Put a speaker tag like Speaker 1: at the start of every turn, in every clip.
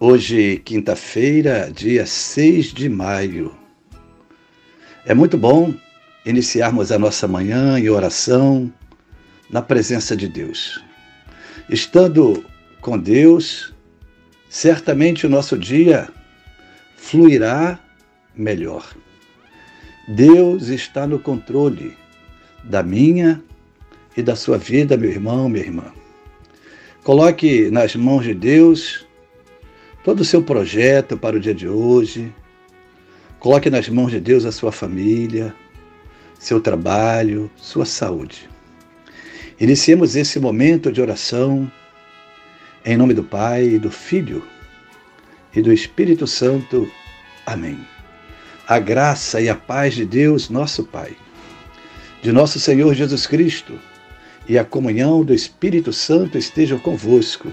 Speaker 1: Hoje, quinta-feira, dia 6 de maio. É muito bom iniciarmos a nossa manhã em oração na presença de Deus. Estando com Deus, certamente o nosso dia fluirá melhor. Deus está no controle da minha e da sua vida, meu irmão, minha irmã. Coloque nas mãos de Deus todo o seu projeto para o dia de hoje. Coloque nas mãos de Deus a sua família, seu trabalho, sua saúde. Iniciemos esse momento de oração em nome do Pai, do Filho e do Espírito Santo. Amém. A graça e a paz de Deus, nosso Pai, de nosso Senhor Jesus Cristo e a comunhão do Espírito Santo estejam convosco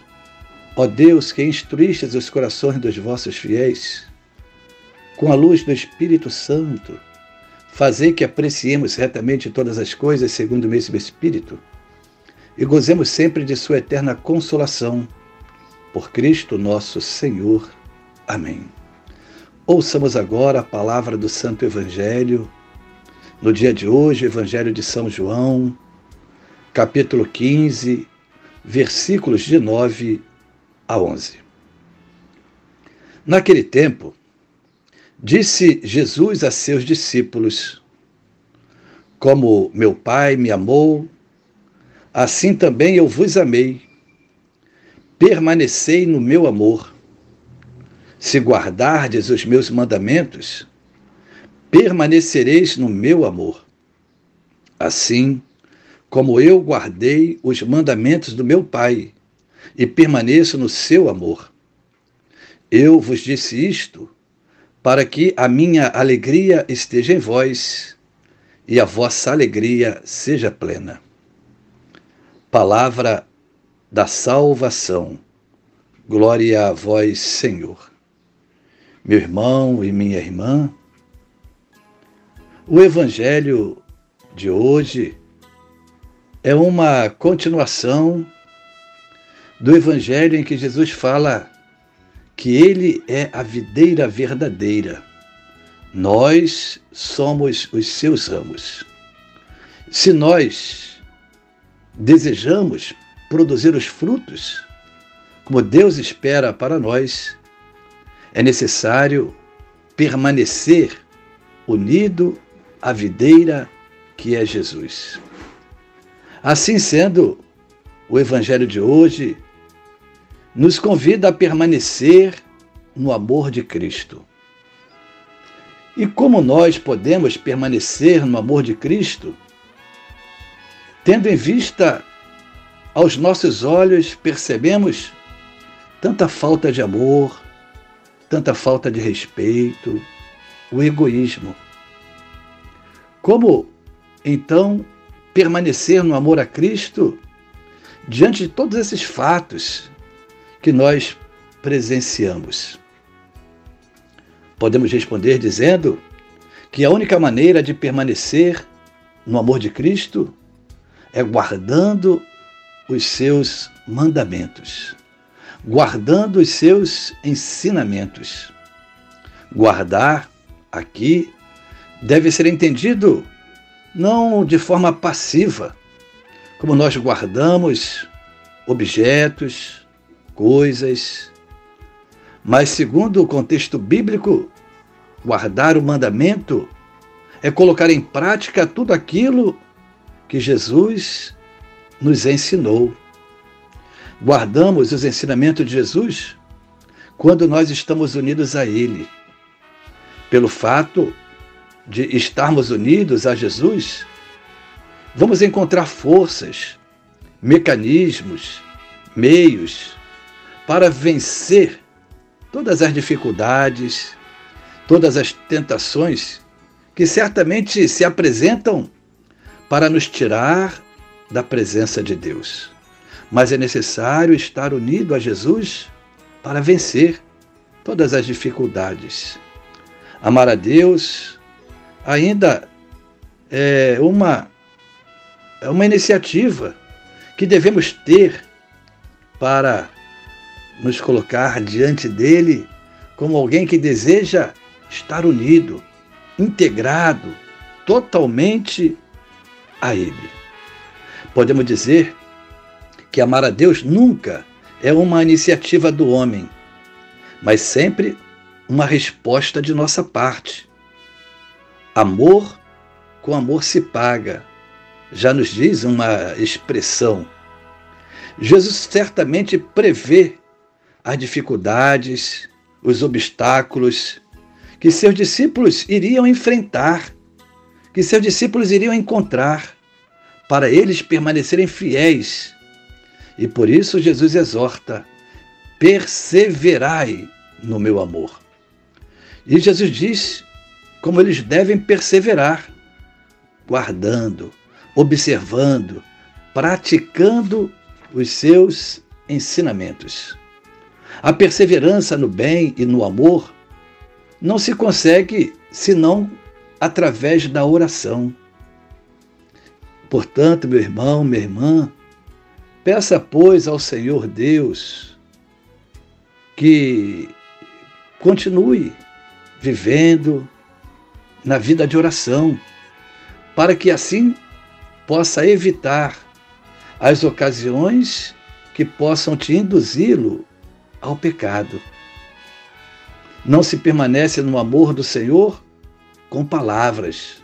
Speaker 1: Ó Deus, que instruístes os corações dos vossos fiéis, com a luz do Espírito Santo, fazei que apreciemos retamente todas as coisas segundo o mesmo Espírito e gozemos sempre de Sua eterna consolação. Por Cristo nosso Senhor. Amém. Ouçamos agora a palavra do Santo Evangelho. No dia de hoje, Evangelho de São João, capítulo 15, versículos de 9 a 11. Naquele tempo, disse Jesus a seus discípulos: Como meu Pai me amou, assim também eu vos amei. Permanecei no meu amor. Se guardardes os meus mandamentos, permanecereis no meu amor. Assim como eu guardei os mandamentos do meu Pai e permaneço no seu amor. Eu vos disse isto para que a minha alegria esteja em vós e a vossa alegria seja plena. Palavra da salvação. Glória a vós, Senhor. Meu irmão e minha irmã, o Evangelho de hoje é uma continuação do Evangelho em que Jesus fala que Ele é a videira verdadeira. Nós somos os seus ramos. Se nós desejamos produzir os frutos, como Deus espera para nós, é necessário permanecer unido à videira que é Jesus. Assim sendo, o Evangelho de hoje nos convida a permanecer no amor de Cristo. E como nós podemos permanecer no amor de Cristo? Tendo em vista, aos nossos olhos, percebemos tanta falta de amor, tanta falta de respeito, o egoísmo. Como, então, permanecer no amor a Cristo diante de todos esses fatos que nós presenciamos? Podemos responder dizendo que a única maneira de permanecer no amor de Cristo é guardando os seus mandamentos, guardando os seus ensinamentos. Guardar aqui deve ser entendido não de forma passiva, como nós guardamos objetos, coisas, mas segundo o contexto bíblico, Guardar o mandamento é colocar em prática tudo aquilo que Jesus nos ensinou. Guardamos os ensinamentos de Jesus quando nós estamos unidos a Ele. Pelo fato de estarmos unidos a Jesus, vamos encontrar forças, mecanismos, meios para vencer todas as dificuldades, todas as tentações que certamente se apresentam para nos tirar da presença de Deus. Mas é necessário estar unido a Jesus para vencer todas as dificuldades. Amar a Deus ainda é uma, é uma iniciativa que devemos ter para nos colocar diante dele como alguém que deseja estar unido, integrado totalmente a ele. Podemos dizer que amar a Deus nunca é uma iniciativa do homem, mas sempre uma resposta de nossa parte. Amor com amor se paga, já nos diz uma expressão. Jesus certamente prevê as dificuldades, os obstáculos que seus discípulos iriam enfrentar, que seus discípulos iriam encontrar, para eles permanecerem fiéis. E por isso Jesus exorta: perseverai no meu amor. E Jesus diz como eles devem perseverar, guardando, observando, praticando os seus ensinamentos. A perseverança no bem e no amor não se consegue senão através da oração. Portanto, meu irmão, minha irmã, peça, pois, ao Senhor Deus que continue vivendo na vida de oração, para que assim possa evitar as ocasiões que possam te induzi-lo ao pecado. Não se permanece no amor do Senhor com palavras,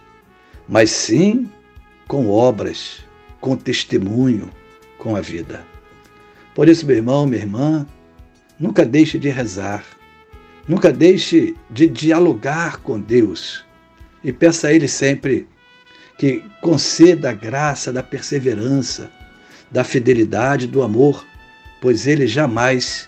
Speaker 1: mas sim com obras, com testemunho, com a vida. Por isso, meu irmão, minha irmã, nunca deixe de rezar, nunca deixe de dialogar com Deus e peça a Ele sempre que conceda a graça da perseverança, da fidelidade, do amor, pois Ele jamais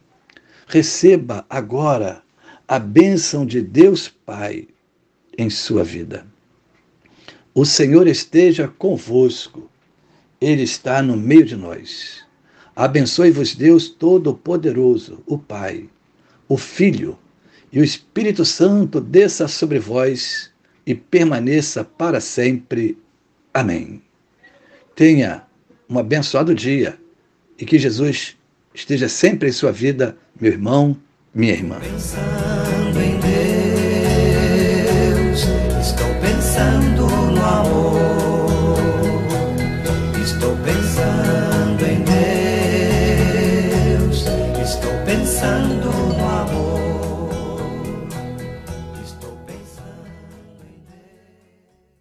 Speaker 1: receba agora a bênção de Deus Pai em sua vida. O Senhor esteja convosco, Ele está no meio de nós. Abençoe-vos, Deus Todo-Poderoso, o Pai, o Filho e o Espírito Santo desça sobre vós e permaneça para sempre. Amém. Tenha um abençoado dia e que Jesus esteja sempre em sua vida, meu irmão, minha irmã.
Speaker 2: Pensando em Deus, estou pensando no amor. Estou pensando em Deus, estou pensando no.